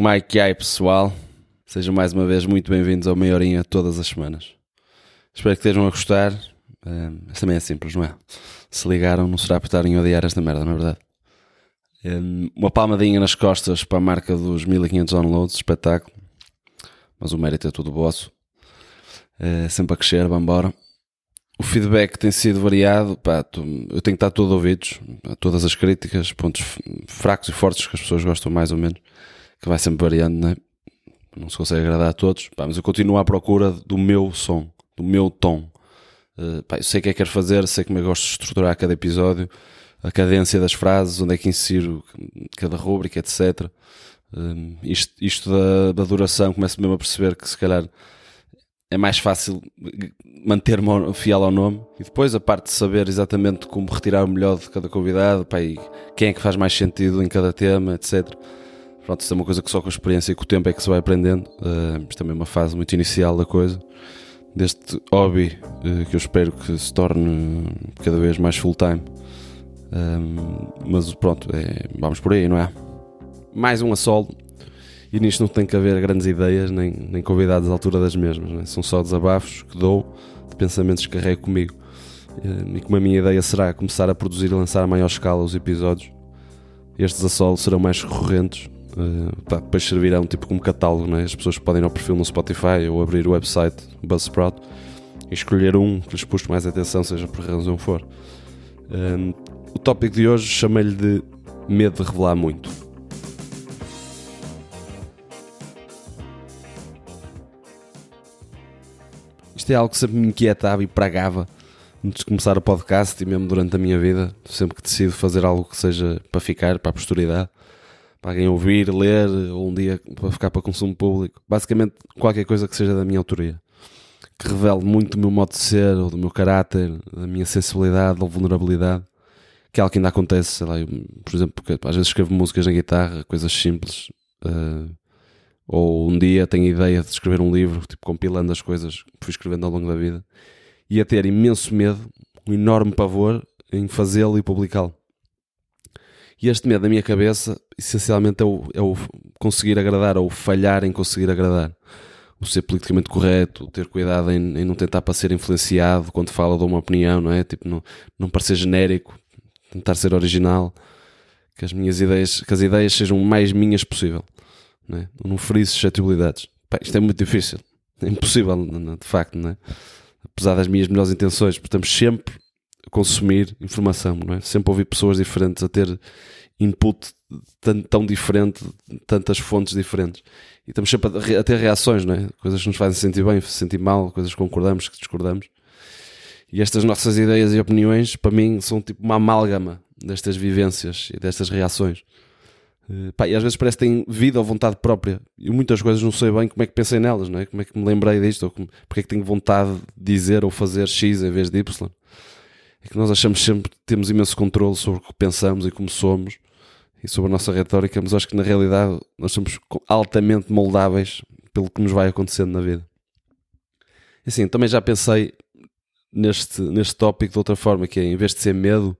Mike aí pessoal, sejam mais uma vez muito bem-vindos ao Maiorinha todas as semanas. Espero que estejam a gostar. Um, mas também é simples, não é? Se ligaram, não será por estarem a odiar esta merda, na é verdade. Um, uma palmadinha nas costas para a marca dos 1500 downloads, espetáculo. Mas o mérito é todo vosso. É sempre a crescer, vamos embora. O feedback tem sido variado, pá, eu tenho que estar todo ouvidos todas as críticas, pontos fracos e fortes que as pessoas gostam mais ou menos que vai sempre variando, né? não se consegue agradar a todos, pá, mas eu continuo à procura do meu som, do meu tom. Uh, pá, eu sei o que é que quero fazer, sei como é que gosto de estruturar cada episódio, a cadência das frases, onde é que insiro cada rúbrica, etc. Uh, isto, isto da, da duração, começo mesmo a perceber que se calhar é mais fácil manter-me fiel ao nome e depois a parte de saber exatamente como retirar o melhor de cada convidado, pá, quem é que faz mais sentido em cada tema, etc. Pronto, isso é uma coisa que só com a experiência e com o tempo é que se vai aprendendo. Uh, isto também é uma fase muito inicial da coisa. Deste hobby uh, que eu espero que se torne cada vez mais full-time. Uh, mas pronto, é, vamos por aí, não é? Mais um a solo. E nisto não tem que haver grandes ideias nem, nem convidados à altura das mesmas. É? São só desabafos que dou de pensamentos que carrego comigo. E como a minha ideia será começar a produzir e lançar a maior escala os episódios, estes a solo serão mais recorrentes Pá, depois servirão tipo como catálogo, né? as pessoas podem ir ao perfil no Spotify ou abrir o website Buzzsprout e escolher um que lhes puxe mais atenção, seja por razão for. Um, o tópico de hoje chamei-lhe de medo de revelar muito. Isto é algo que sempre me inquietava e pragava antes de começar o podcast e mesmo durante a minha vida, sempre que decido fazer algo que seja para ficar, para a posteridade para alguém ouvir, ler, ou um dia para ficar para consumo público. Basicamente, qualquer coisa que seja da minha autoria. Que revele muito do meu modo de ser, ou do meu caráter, da minha sensibilidade ou vulnerabilidade. Que é algo que ainda acontece, sei lá, eu, por exemplo, porque às vezes escrevo músicas na guitarra, coisas simples. Uh, ou um dia tenho a ideia de escrever um livro, tipo, compilando as coisas que fui escrevendo ao longo da vida. E a ter imenso medo, um enorme pavor em fazê-lo e publicá-lo. E este medo da minha cabeça, essencialmente, é o, é o conseguir agradar ou falhar em conseguir agradar. O ser politicamente correto, ter cuidado em, em não tentar para ser influenciado quando fala de uma opinião, não é? Tipo, não, não parecer genérico, tentar ser original, que as minhas ideias, que as ideias sejam mais minhas possível, não é? Não ferir suscetibilidades. Pá, isto é muito difícil, é impossível, de facto, não é? Apesar das minhas melhores intenções, estamos sempre consumir informação, não é? Sempre ouvir pessoas diferentes, a ter input tão, tão diferente, tantas fontes diferentes. E estamos sempre a, a, ter reações, não é? Coisas que nos fazem sentir bem, sentir mal, coisas que concordamos, que discordamos. E estas nossas ideias e opiniões, para mim, são tipo uma amálgama destas vivências e destas reações. Uh, pá, e às vezes parece que têm vida ou vontade própria. E muitas coisas não sei bem como é que pensei nelas, não é? Como é que me lembrei disto, ou como, porque é que tenho vontade de dizer ou fazer X em vez de Y é que nós achamos sempre que temos imenso controle sobre o que pensamos e como somos e sobre a nossa retórica, mas acho que na realidade nós somos altamente moldáveis pelo que nos vai acontecendo na vida. E assim, também já pensei neste, neste tópico de outra forma, que é em vez de ser medo,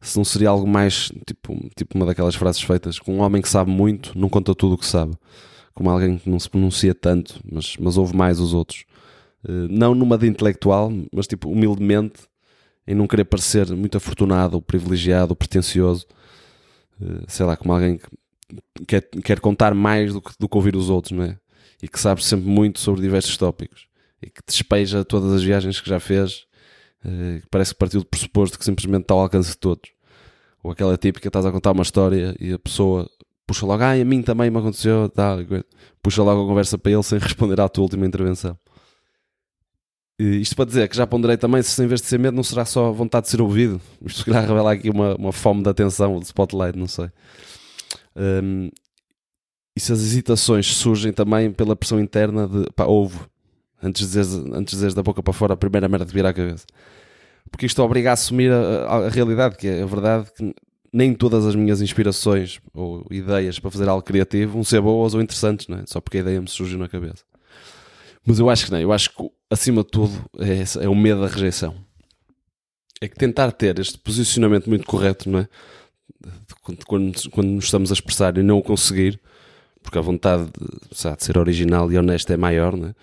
se não seria algo mais tipo, tipo uma daquelas frases feitas com um homem que sabe muito, não conta tudo o que sabe, como alguém que não se pronuncia tanto, mas, mas ouve mais os outros. Uh, não numa de intelectual, mas tipo humildemente em não querer parecer muito afortunado, privilegiado, pretencioso, eh, sei lá, como alguém que quer, quer contar mais do que, do que ouvir os outros, não é? E que sabe sempre muito sobre diversos tópicos e que despeja todas as viagens que já fez, eh, parece que partiu do pressuposto que simplesmente está ao alcance de todos. Ou aquela típica, estás a contar uma história e a pessoa puxa logo, ah, a mim também me aconteceu, puxa logo a conversa para ele sem responder à tua última intervenção. Isto para dizer que já ponderei também se em vez de ser medo não será só vontade de ser ouvido. Isto se calhar revela aqui uma, uma fome de atenção, de spotlight, não sei. Um, e se as hesitações surgem também pela pressão interna de pá, ouve, antes de dizeres, antes de da boca para fora a primeira merda de virar a cabeça. Porque isto obriga a assumir a, a, a realidade, que é a verdade que nem todas as minhas inspirações ou ideias para fazer algo criativo vão ser boas ou interessantes, não é? só porque a ideia me surgiu na cabeça. Mas eu acho que não, eu acho que acima de tudo é, é o medo da rejeição. É que tentar ter este posicionamento muito correto, não é? Quando, quando, quando nos estamos a expressar e não o conseguir, porque a vontade de, sabe, de ser original e honesto é maior né?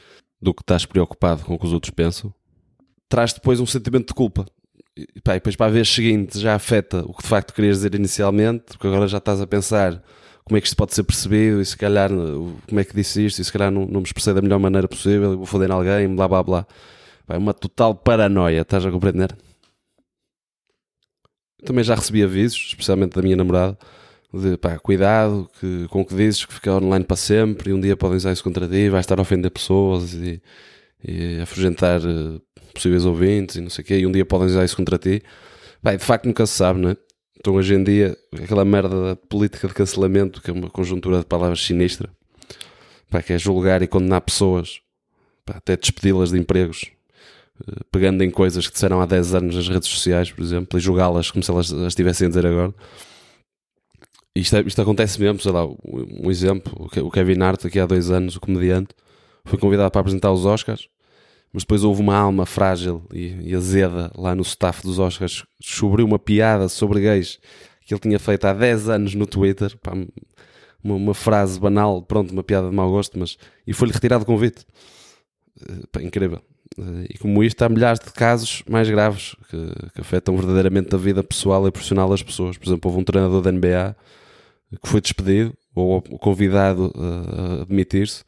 do que estás preocupado com o que os outros pensam, traz depois um sentimento de culpa. E, pá, e depois para a vez seguinte já afeta o que de facto querias dizer inicialmente, porque agora já estás a pensar como é que isto pode ser percebido e se calhar como é que disse isto e se calhar não, não me expressei da melhor maneira possível, vou foder alguém, blá blá blá. Pá, é uma total paranoia, estás a compreender? Também já recebi avisos, especialmente da minha namorada, de pá, cuidado que, com o que dizes, que fica online para sempre e um dia podem usar isso contra ti, vais estar a ofender pessoas e, e afugentar uh, possíveis ouvintes e não sei o quê, e um dia podem usar isso contra ti. Pá, de facto nunca se sabe, não é? Então hoje em dia, aquela merda da política de cancelamento, que é uma conjuntura de palavras sinistra, pá, que é julgar e condenar pessoas, pá, até despedi-las de empregos, eh, pegando em coisas que disseram há 10 anos nas redes sociais, por exemplo, e julgá-las como se elas as estivessem a dizer agora. Isto, é, isto acontece mesmo, sei lá, um exemplo, o Kevin Hart, aqui há dois anos, o comediante, foi convidado para apresentar os Oscars, mas depois houve uma alma frágil e, e azeda lá no staff dos Oscars, descobriu uma piada sobre gays que ele tinha feito há 10 anos no Twitter, pá, uma, uma, frase banal, pronto, uma piada de mau gosto, mas e foi-lhe retirado o convite. Eh, pá, incrível. Eh, e como isto, há milhares de casos mais graves que, que, afetam verdadeiramente a vida pessoal e profissional das pessoas. Por exemplo, houve um treinador da NBA que foi despedido ou convidado a admitir-se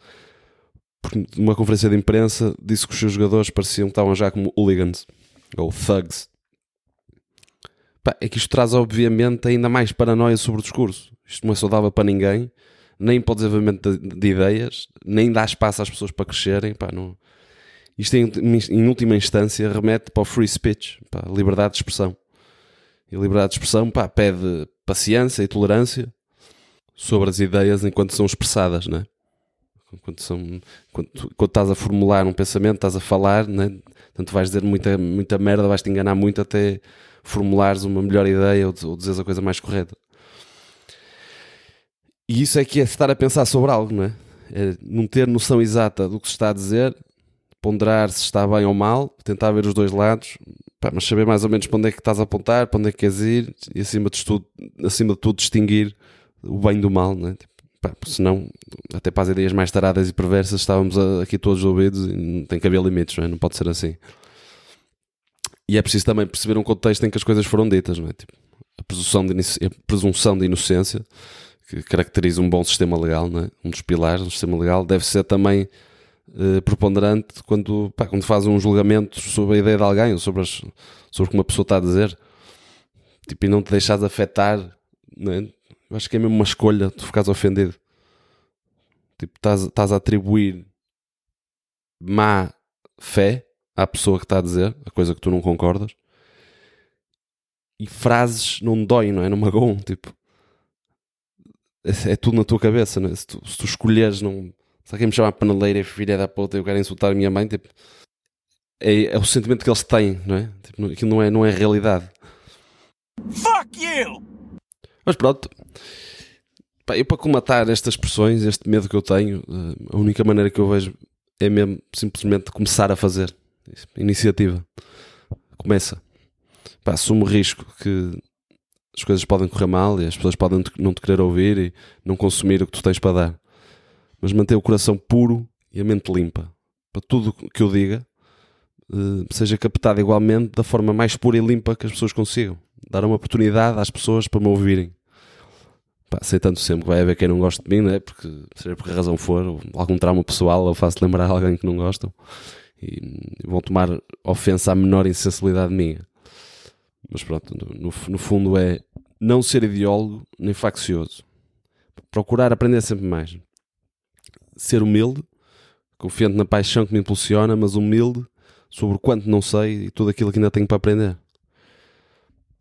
porque numa conferência de imprensa disse que os seus jogadores pareciam que estavam já como hooligans ou thugs. Pá, é que isto traz obviamente ainda mais paranoia sobre o discurso. Isto não é saudável para ninguém, nem para o desenvolvimento de, de ideias, nem dá espaço às pessoas para crescerem. Pá, não... Isto em, em última instância remete para o free speech, a liberdade de expressão. E liberdade de expressão pá, pede paciência e tolerância sobre as ideias enquanto são expressadas, não é? Quando, são, quando, quando estás a formular um pensamento, estás a falar, né? tanto vais dizer muita, muita merda, vais te enganar muito até formulares uma melhor ideia ou, ou dizeres a coisa mais correta. E isso é que é estar a pensar sobre algo, não é? é? não ter noção exata do que se está a dizer, ponderar se está bem ou mal, tentar ver os dois lados, pá, mas saber mais ou menos para onde é que estás a apontar, para onde é que queres ir e acima de tudo, acima de tudo distinguir o bem do mal, não é? Tipo, pá, senão, até para as ideias mais taradas e perversas, estávamos aqui todos ouvidos e tem que haver limites, não, é? não pode ser assim. E é preciso também perceber um contexto em que as coisas foram ditas, não é? Tipo, a, presunção de, a presunção de inocência, que caracteriza um bom sistema legal, não é? um dos pilares do sistema legal, deve ser também eh, preponderante quando, pá, quando faz um julgamento sobre a ideia de alguém ou sobre, as, sobre o que uma pessoa está a dizer. Tipo, e não te deixares afetar, não é? Eu acho que é mesmo uma escolha tu ficares ofendido. Tipo, estás, a atribuir má fé à pessoa que está a dizer, a coisa que tu não concordas. E frases não doem, não é? Não magoam, tipo. É, é, tudo na tua cabeça, não é? Se tu, se tu escolheres, não. Se alguém me chamar paneleira e filha da puta e eu quero insultar a minha mãe, tipo. É, é o sentimento que eles têm, não é? Tipo, aquilo não é, não é realidade. Fuck you! Mas pronto. Pá, eu para comatar estas pressões, este medo que eu tenho, eh, a única maneira que eu vejo é mesmo simplesmente começar a fazer. Iniciativa. Começa. Pá, assumo o risco que as coisas podem correr mal e as pessoas podem não te querer ouvir e não consumir o que tu tens para dar. Mas manter o coração puro e a mente limpa. Para tudo que eu diga eh, seja captado igualmente da forma mais pura e limpa que as pessoas consigam dar uma oportunidade às pessoas para me ouvirem. Pá, aceitando sempre que vai haver quem não gosta de mim, né? porque, seja por que razão for, algum trauma pessoal, eu faço lembrar alguém que não gostam e vão tomar ofensa à menor insensibilidade minha. Mas pronto, no, no fundo é não ser ideólogo nem faccioso. Procurar aprender sempre mais. Ser humilde, confiante na paixão que me impulsiona, mas humilde sobre o quanto não sei e tudo aquilo que ainda tenho para aprender.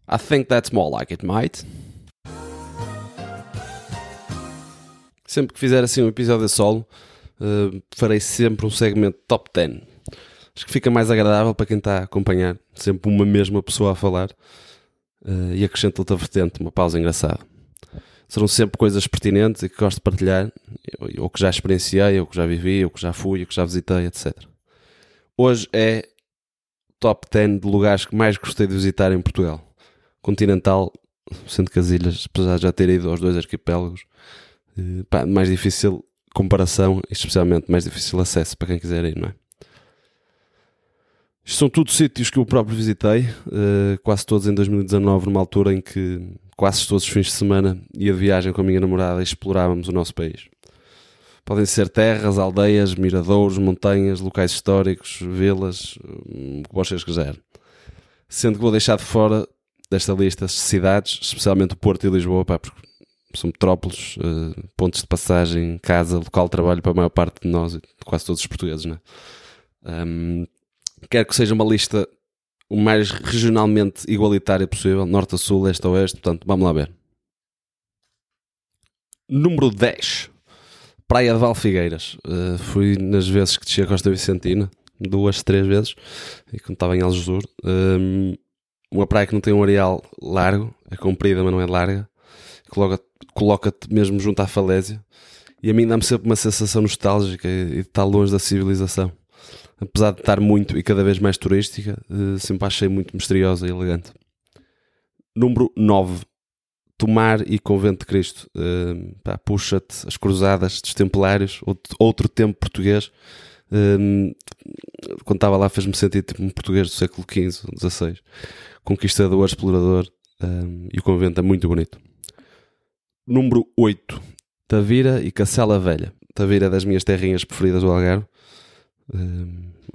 I think that's more like it, mate. Sempre que fizer assim um episódio a solo, uh, farei sempre um segmento top 10. Acho que fica mais agradável para quem está a acompanhar, sempre uma mesma pessoa a falar uh, e acrescenta outra vertente, uma pausa engraçada. Serão sempre coisas pertinentes e que gosto de partilhar, ou que já experienciei, ou que já vivi, ou que já fui, ou que já visitei, etc. Hoje é top 10 de lugares que mais gostei de visitar em Portugal continental, sendo que as ilhas, apesar de já ter ido aos dois arquipélagos, Uh, pá, mais difícil comparação especialmente mais difícil acesso para quem quiser ir, não é? Isto são tudo sítios que eu próprio visitei, uh, quase todos em 2019, numa altura em que quase todos os fins de semana ia de viagem com a minha namorada e explorávamos o nosso país. Podem ser terras, aldeias, miradouros, montanhas, locais históricos, vilas, o que vocês quiserem. Sendo que vou deixar de fora desta lista cidades, especialmente o Porto e Lisboa, pá, porque são metrópoles, uh, pontos de passagem, casa, local de trabalho para a maior parte de nós, quase todos os portugueses, né? Um, quero que seja uma lista o mais regionalmente igualitária possível, norte a sul, este a oeste, portanto, vamos lá ver. Número 10. Praia de Valfigueiras. Uh, fui nas vezes que desci a Costa Vicentina, duas, três vezes, e quando estava em Algesur. Um, uma praia que não tem um areal largo, é comprida, mas não é larga. Coloca-te coloca mesmo junto à falésia. E a mim dá-me sempre uma sensação nostálgica e de estar longe da civilização apesar de estar muito e cada vez mais turística, uh, sempre achei muito misteriosa e elegante. Número 9. Tomar e Convento de Cristo. Uh, Puxa-te as cruzadas dos templários, outro, tempo português. Uh, quando estava lá fez-me sentir tipo um português do século XV XVI. Conquistador, explorador. e o convento é muito bonito. Número 8. Tavira e Cacela Velha. Tavira é das minhas terrinhas preferidas do Algarve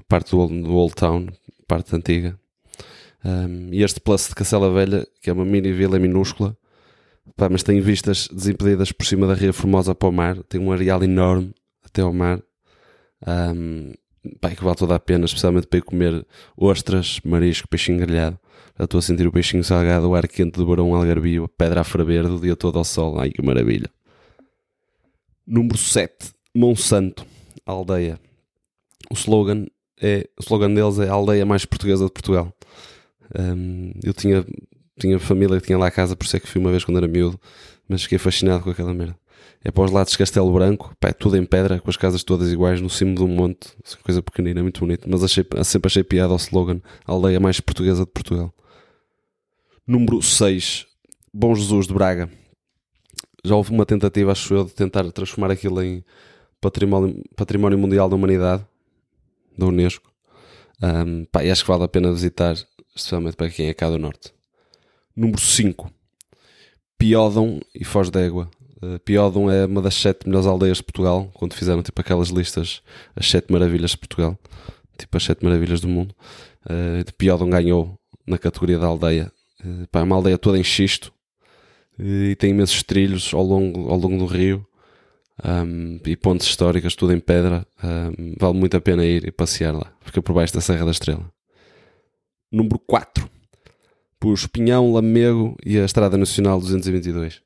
parte do Old, do Old Town, parte antiga. Um, e este Plus de Cacela Velha, que é uma mini vila minúscula, pá, mas tem vistas desimpedidas por cima da Ria Formosa para o mar, tem um areal enorme até ao mar, um, pá, que vale toda a pena, especialmente para ir comer ostras, marisco, peixinho grelhado. Já estou a sentir o peixinho salgado, o ar quente do Barão Algarvio, a pedra a ferver o dia todo ao sol. Ai que maravilha! Número 7, Monsanto, aldeia o slogan é o slogan deles é a aldeia mais portuguesa de Portugal. Um, eu tinha, tinha família que tinha lá a casa, por isso é que fui uma vez quando era miúdo, mas fiquei fascinado com aquela merda. É para os lados de Castelo Branco, pá, é tudo em pedra, com as casas todas iguais, no cimo de um monte, assim, coisa pequenina, muito bonito, mas achei, sempre achei piada ao slogan, a aldeia mais portuguesa de Portugal. Número 6, Bom Jesus de Braga. Já houve uma tentativa, acho eu, de tentar transformar aquilo em património, património mundial da humanidade, da Unesco. Um, pá, e acho que vale a pena visitar, especialmente para quem é cá do Norte. Número 5. Piódon e Foz d'Égua. Uh, Piódon é uma das sete melhores aldeias de Portugal, quando fizeram tipo aquelas listas, as sete maravilhas de Portugal, tipo as sete maravilhas do mundo. Uh, de Piódon ganhou na categoria da aldeia. Uh, pá, é uma aldeia toda em xisto e tem imensos trilhos ao longo, ao longo do rio um, e pontes históricas, tudo em pedra. Um, vale muito a pena ir e passear lá. Fica por baixo da Serra da Estrela. Número 4. Por Espinhão, Lamego e a Estrada Nacional 222.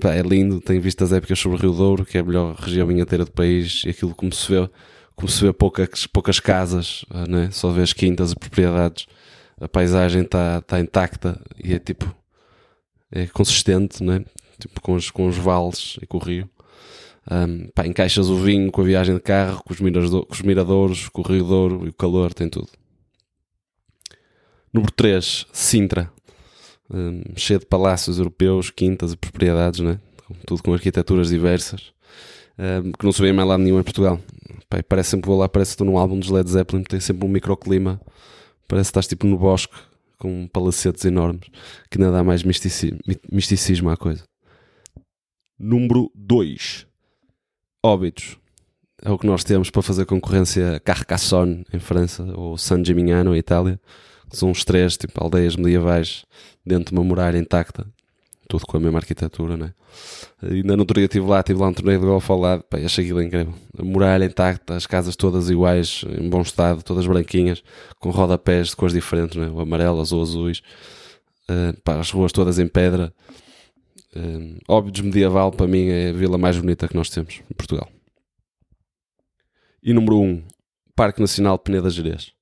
Pá, é lindo, tem vistas épicas sobre o Rio Douro, que é a melhor região vinheteira do país, e aquilo como se vê, como se vê poucas, poucas casas, né? só vê as quintas e propriedades, a paisagem está tá intacta e é tipo, é consistente, né? tipo com os, com os vales e com o rio. Um, pá, encaixas o vinho com a viagem de carro, com os, mirador, com os miradouros, com o Rio Douro e o calor, tem tudo. Número 3, Sintra. Um, cheio de palácios europeus, quintas e propriedades, né? tudo com arquiteturas diversas, um, que não se mais lá nenhum em Portugal. Pá, parece sempre vou lá, parece que estou num álbum dos Led Zeppelin, tem sempre um microclima, parece que estás tipo no bosque, com palacetes enormes, que ainda dá mais misticismo, misticismo à coisa. Número 2, óbitos. É o que nós temos para fazer concorrência a Carcassonne em França ou San Gimignano em Itália. São uns três tipo, aldeias medievais dentro de uma muralha intacta. Tudo com a mesma arquitetura, né? Ainda no outro dia estive lá, estive lá um torneio de golfe ao lado. Pá, achei aquilo incrível. A muralha intacta, as casas todas iguais, em bom estado, todas branquinhas, com rodapés de cores diferentes, né? ou amarelas ou azuis. Uh, pá, as ruas todas em pedra. Um, Óbidos Medieval, para mim, é a vila mais bonita que nós temos em Portugal. E número 1, um, Parque Nacional de Peneda Gerês.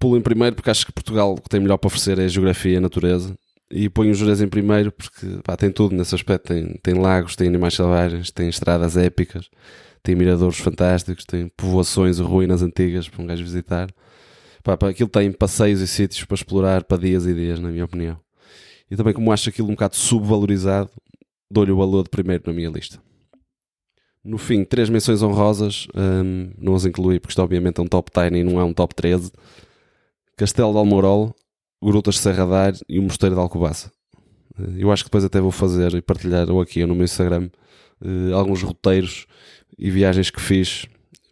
Pulo em primeiro porque acho que Portugal o que tem melhor para oferecer é a geografia e a natureza. E ponho o Jerez em primeiro porque pá, tem tudo nesse aspecto. Tem, tem lagos, tem animais selvagens, tem estradas épicas, tem miradores fantásticos, tem povoações e ruínas antigas para um gajo visitar. Pá, pá, aquilo tem passeios e sítios para explorar para dias e dias, na minha opinião. E também como acho aquilo um bocado subvalorizado, dou-lhe o valor de primeiro na minha lista. No fim, três menções honrosas, um, não as incluí porque isto obviamente é um top 10 e não é um top 13. Castelo de Almorol, Grutas de Serra Dar e o Mosteiro de Alcobaça. Eh, eu acho que depois até vou fazer e partilhar ou aqui ou no meu Instagram uh, alguns roteiros e viagens que fiz,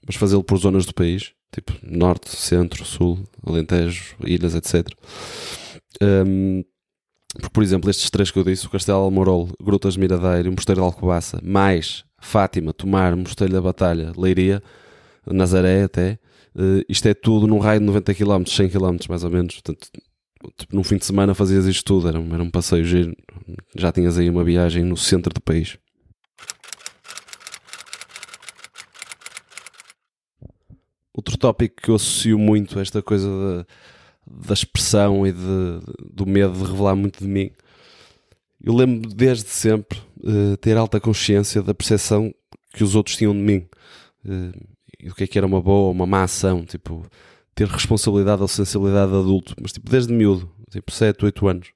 mas fazê-lo por zonas do país, tipo Norte, Centro, Sul, Alentejo, Ilhas, etc. Um, porque, por exemplo, estes três que eu disse, o Castelo de Almorol, Grutas de Miradeiro e o Mosteiro de Alcobaça, mais Fátima, Tomar, Mosteiro da Batalha, Leiria, Nazaré até, uh, isto é tudo num raio de 90 km, 100 km mais ou menos. Portanto, tipo, num fim de semana fazias isto tudo, era um, era um passeio giro, já tinhas aí uma viagem no centro do país. Outro tópico que eu associo muito a esta coisa da, expressão e de, do medo de revelar muito de mim eu lembro desde sempre uh, ter alta consciência da percepção que os outros tinham de mim uh, e do que é que era uma boa ou uma má ação, tipo, ter responsabilidade ou sensibilidade de adulto, mas tipo, desde miúdo, tipo 7, 8 anos.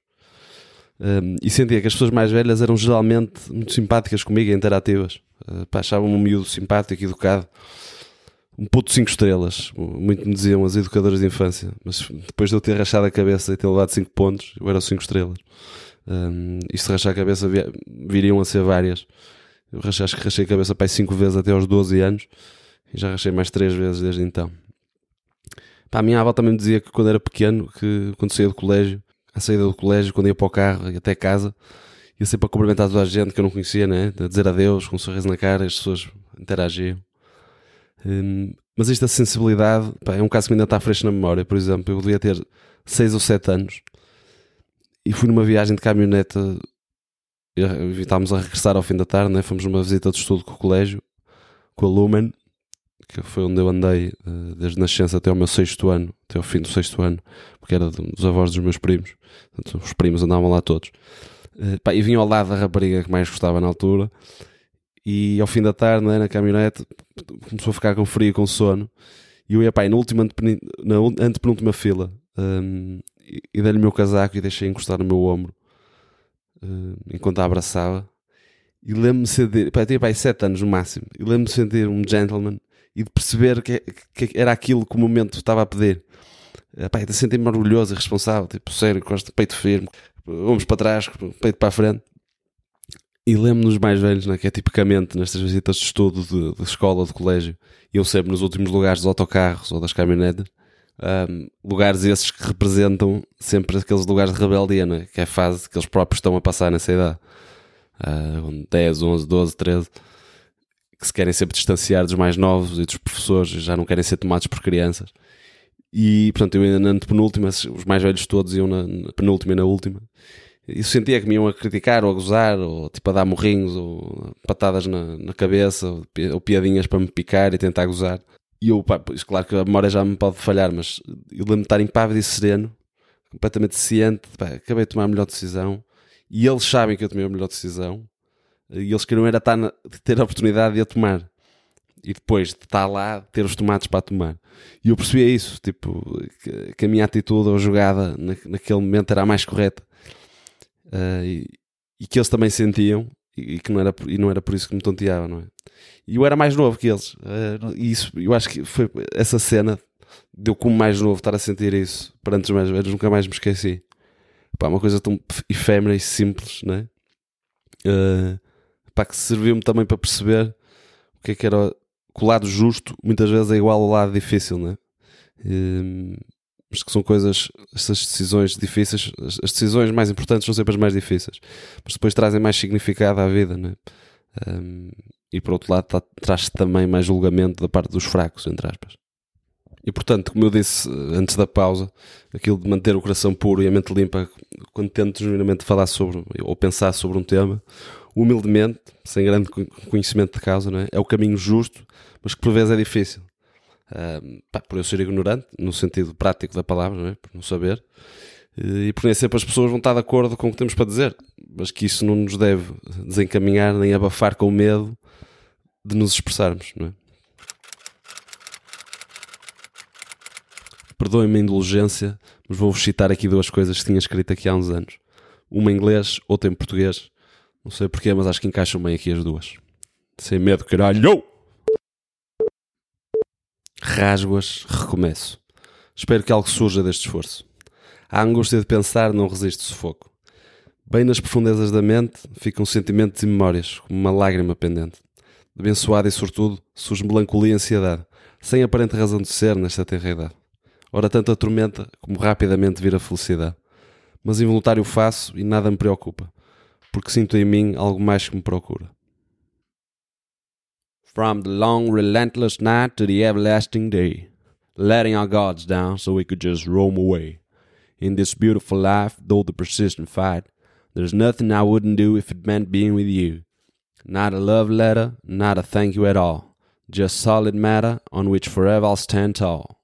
Um, e sentia que as pessoas mais velhas eram geralmente muito simpáticas comigo e interativas. Uh, achavam-me um miúdo simpático, educado, um puto 5 estrelas. Muito me diziam as educadoras de infância, mas depois de eu ter rachado a cabeça e ter levado 5 pontos, eu era 5 estrelas. Um, e se rachar a cabeça viriam a ser várias. Eu acho que rachei a cabeça para 5 vezes até aos 12 anos e já rachei mais 3 vezes desde então. Pá, a minha avó também me dizia que quando era pequeno, que quando saía do colégio, à saída do colégio, quando ia para o carro e até casa, ia sempre a cumprimentar toda a gente que eu não conhecia, né? a dizer adeus com um sorriso na cara, as pessoas interagiam. Um, mas esta sensibilidade pá, é um caso que ainda está fresco na memória. Por exemplo, eu devia ter 6 ou 7 anos e fui numa viagem de caminhonete. Estávamos a regressar ao fim da tarde, né? fomos numa visita de estudo com o colégio, com a Lumen, que foi onde eu andei uh, desde nascença até ao meu sexto ano, até ao fim do sexto ano, porque era dos avós dos meus primos. Portanto, os primos andavam lá todos. Uh, pá, e vim ao lado da rapariga que mais gostava na altura. E ao fim da tarde, né, na caminhonete, começou a ficar com frio e com sono. E eu ia, pá, na, última, na antepenúltima fila. Um, e dei-lhe o meu casaco e deixei encostar no meu ombro uh, enquanto a abraçava. E lembro-me sentir, pá, tinha pai 7 anos no máximo, e lembro-me sentir um gentleman e de perceber que, que, era aquilo que o momento estava a pedir. Pá, de sentir-me orgulhoso e responsável, tipo, sério, de peito firme, ombros para trás, peito para a frente. E lembro-me nos mais velhos, né, que é tipicamente nestas visitas de estudo de, de escola, de colégio, iam sempre nos últimos lugares dos autocarros ou das caminhonetas um, lugares esses que representam sempre aqueles lugares de rebeldia, é? que é a fase que eles próprios estão a passar nessa idade. Uh, 10, 11, 12, 13, que se querem sempre distanciar dos mais novos e dos professores, já não querem ser tomados por crianças. E, portanto, eu ainda na penúltima, os mais velhos todos iam na, na penúltima e na última. E sentia que me iam a criticar ou a gozar, ou tipo a dar morrinhos, ou patadas na, na cabeça, ou, ou piadinhas para me picar e tentar gozar. E eu, pá, pois, claro que a memória já me pode falhar, mas eu lembro de estar impávido e sereno, completamente ciente, pá, acabei de tomar a melhor decisão, e eles sabem que eu tomei a melhor decisão, e eles queriam era estar na, ter a oportunidade de a tomar. E depois de estar lá, ter os tomates para tomar. E eu percebia isso, tipo, que, que a minha atitude ou jogada na, naquele momento era a mais correta. Uh, e, e, que eles também sentiam, e, e, que não era, e não era por isso que me tonteavam, não é? E eu era mais novo que eles. Uh, e isso, eu acho que foi essa cena deu como mais novo estar a sentir isso perante os mais velhos, nunca mais me esqueci. Pá, uma coisa tão efêmera e simples, né? Uh, pá, que serviu-me também para perceber o que é que era que o lado justo muitas vezes é igual ao lado difícil, né? Uh, mas que são coisas, essas decisões difíceis, as decisões mais importantes são sempre as mais difíceis, mas depois trazem mais significado à vida, né? Um, e por outro lado tá, traz também mais julgamento da parte dos fracos, entre aspas. E portanto, como eu disse eh, antes da pausa, aquilo de manter o coração puro e a mente limpa quando tento genuinamente falar sobre ou pensar sobre um tema, humildemente, sem grande conhecimento de causa, não é? é o caminho justo, mas que por vezes é difícil. Uh, por eu ser ignorante, no sentido prático da palavra, não é? por não saber, e por nem sempre as pessoas vão estar de acordo com o que temos para dizer, mas que isso não nos deve desencaminhar nem abafar com medo de nos expressarmos, não é? Perdoem-me a indulgência, mas vou-vos citar aqui duas coisas que tinha escrito aqui há uns anos. Uma em inglês, outra em português, Não sei porquê, mas acho que encaixam bem aqui as duas. Sem medo, caralho! Rasgo-as, recomeço. Espero que algo surja deste esforço. A angústia de pensar não resiste sufoco. Bem nas profundezas da mente ficam sentimentos e memórias, como uma lágrima pendente. Abençoado e sortudo, surge melancolia e ansiedade, sem aparente razão de ser nesta terra idade. Ora tanta tormenta, como rapidamente vira felicidade. Mas involuntário faço e nada me preocupa, porque sinto em mim algo mais que me procura. From the long relentless night to the everlasting day, letting our guards down so we could just roam away. In this beautiful life, though the persistent fight, there's nothing I wouldn't do if it meant being with you. Not a love letter, not a thank you at all. Just solid matter on which forever I'll stand tall.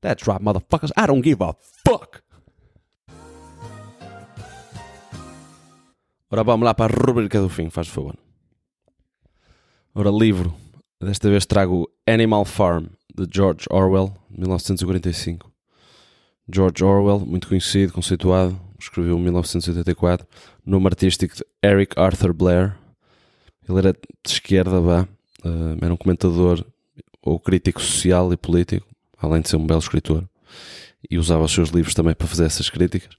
That's right, motherfuckers. I don't give a fuck. Ora, vamos lá para a rubrica do fim, faz favor. Ora, livro. Desta vez trago Animal Farm, de George Orwell, 1945. George Orwell, muito conhecido, conceituado, escreveu em 1984, nome artístico de Eric Arthur Blair. Ele era de esquerda, vá, uh, era um comentador ou crítico social e político, além de ser um belo escritor, e usava os seus livros também para fazer essas críticas.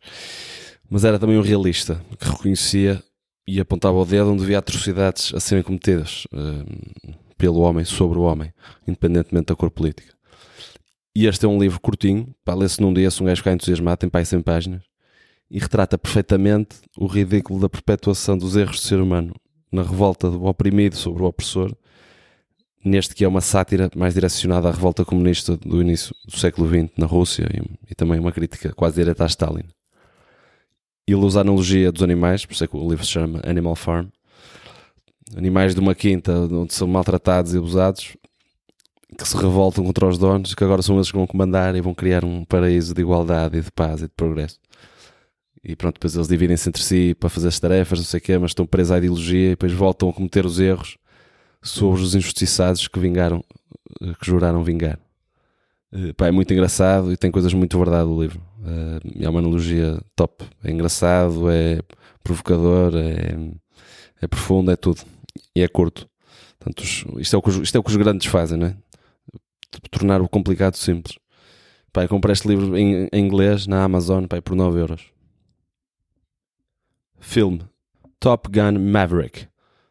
Mas era também um realista que reconhecia e apontava o dedo onde havia atrocidades a serem cometidas uh, pelo homem sobre o homem, independentemente da cor política. E este é um livro curtinho, para ler-se num dia se um gajo ficar entusiasmado, tem pai 100 páginas, e retrata perfeitamente o ridículo da perpetuação dos erros do ser humano na revolta do oprimido sobre o opressor, neste que é uma sátira mais direcionada à revolta comunista do início do século XX na Rússia e, e também uma crítica quase direta a Stalin. Ele usa a analogia dos animais, por isso é que o livro se chama Animal Farm. Animais de uma quinta onde são maltratados e abusados, que se revoltam contra os donos, que agora são eles que vão comandar e vão criar um paraíso de igualdade e de paz e de progresso. E pronto, depois eles dividem-se entre si para fazer as tarefas, não sei o quê, mas estão presos à ideologia e depois voltam a cometer os erros sobre os injustiçados que vingaram, que juraram vingar. Uh, pá, é muito engraçado e tem coisas muito verdade do livro. Uh, é uma analogia top. É engraçado, é provocador, é, é profundo, é tudo. E é curto. Portanto, isto, é o que os, isto é o que os grandes fazem, não é? Tornar o complicado simples. Pá, comprei este livro em, em inglês na Amazon pá, por 9 euros. Filme Top Gun Maverick.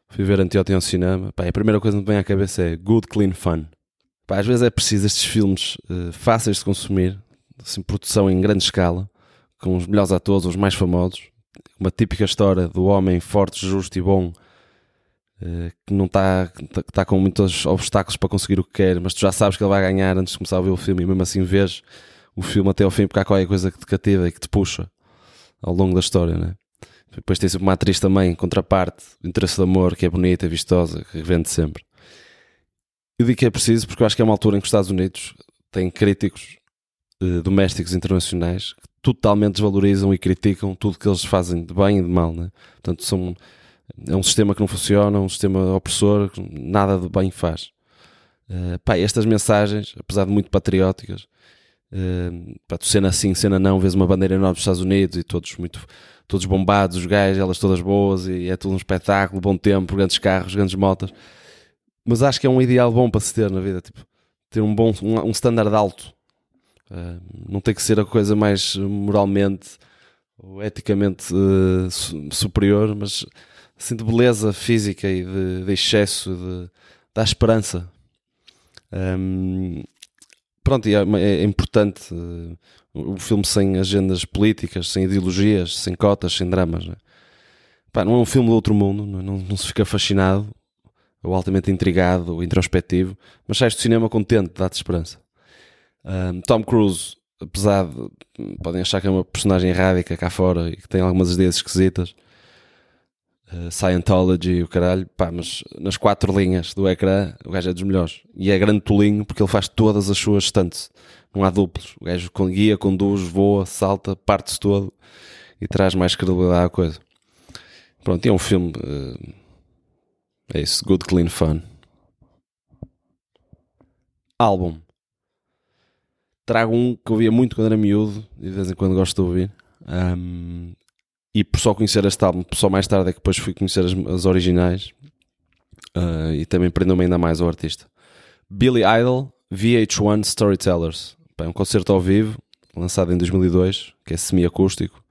Fui ver anteontem ao cinema. Pá, a primeira coisa que me vem à cabeça é Good Clean Fun. Pá, às vezes é preciso estes filmes uh, fáceis de consumir, assim, produção em grande escala, com os melhores atores, os mais famosos. Uma típica história do homem forte, justo e bom uh, que não está que está com muitos obstáculos para conseguir o que quer, mas tu já sabes que ele vai ganhar antes de começar a ver o filme e mesmo assim vês o filme até ao fim porque há qualquer coisa que te cativa e que te puxa ao longo da história, né? Depois tem sempre uma atriz também, contraparte, interesse de amor, que é bonita, vistosa, que vende sempre. Eu digo que é preciso porque eu acho que é uma altura em que os Estados Unidos têm críticos eh, domésticos internacionais que totalmente desvalorizam e criticam tudo que eles fazem de bem e de mal. Né? Portanto, são, é um sistema que não funciona, um sistema opressor, que nada de bem faz. Uh, pá, estas mensagens, apesar de muito patrióticas, uh, pá, tu cena assim, cena não, vês uma bandeira enorme dos Estados Unidos e todos muito todos bombados, os gajos, elas todas boas e é tudo um espetáculo, bom tempo, grandes carros, grandes motas. Mas acho que é um ideal bom para se ter na vida, tipo, ter um bom, um, um standard alto. Uh, não tem que ser a coisa mais moralmente ou eticamente uh, superior, mas assim de beleza física e de, de excesso, de, da esperança. Um, pronto, e é, é importante uh, o filme sem agendas políticas, sem ideologias, sem cotas, sem dramas. Não é, Pá, não é um filme do outro mundo, não, é? não, não, se fica fascinado ou altamente intrigado ou introspectivo, mas sai do cinema contente, dá-te esperança. Um, Tom Cruise, apesar de podem achar que é uma personagem errática cá fora e que tem algumas ideias esquisitas, uh, Scientology e o caralho, pá, mas nas quatro linhas do ecrã o gajo é dos melhores. E é grande tolinho porque ele faz todas as suas stunts não há duplos. O gajo guia, conduz, voa, salta, parte-se todo e traz mais credibilidade à coisa. Pronto, é um filme. Uh, é isso, Good Clean Fun. Álbum. Trago um que eu via muito quando era miúdo e de vez em quando gosto de ouvir. Um, e por só conhecer este álbum, só mais tarde é que depois fui conhecer as, as originais uh, e também prendeu-me ainda mais ao artista. Billy Idol, VH1 Storytellers. é um concerto ao vivo, lançado em 2002, que é semi-acústico.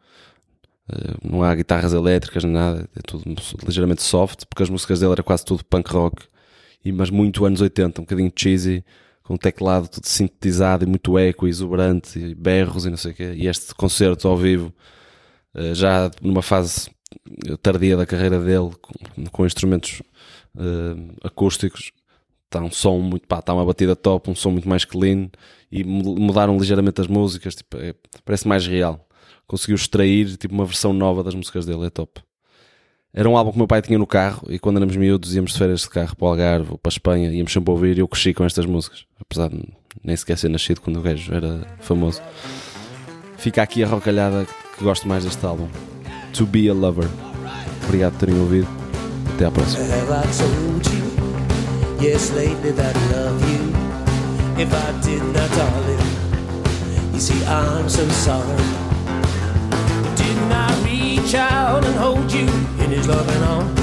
Uh, não há guitarras elétricas nada, é tudo ligeiramente soft, porque as músicas dele era quase tudo punk rock, e, mas muito anos 80, um bocadinho cheesy, com um teclado tudo sintetizado e muito eco exuberante, e berros e não sei o quê. E este concerto ao vivo eh, já numa fase tardia da carreira dele, com, com instrumentos uh, acústicos, está um som muito, pá, está uma batida top, um som muito mais clean e mudaram ligeiramente as músicas, tipo, é, parece mais real. Conseguiu extrair tipo uma versão nova das músicas dele, é top. Era um álbum que meu pai tinha no carro e quando éramos miúdos íamos de férias de carro para o Algarve ou para a Espanha, íamos sempre ouvir e eu cresci com estas músicas, apesar de nem sequer ser nascido quando o gajo era famoso. Fica aqui a rocalhada que gosto mais deste álbum. To Be a Lover. Obrigado por terem ouvido. Até à próxima. Yes, lately that I love you. If I did not, darling, you see, I'm so sorry. Out and hold you in his loving arms?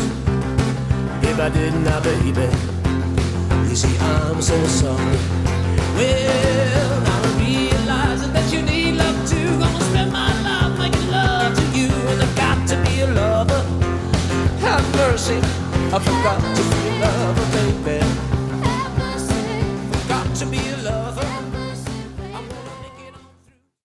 If I did not, baby, you see, I'm so sorry. Well, now I'm realizing that you need love too. Gonna spend my lover. Have mercy, I forgot to be a lover, baby. Have mercy, I forgot to be a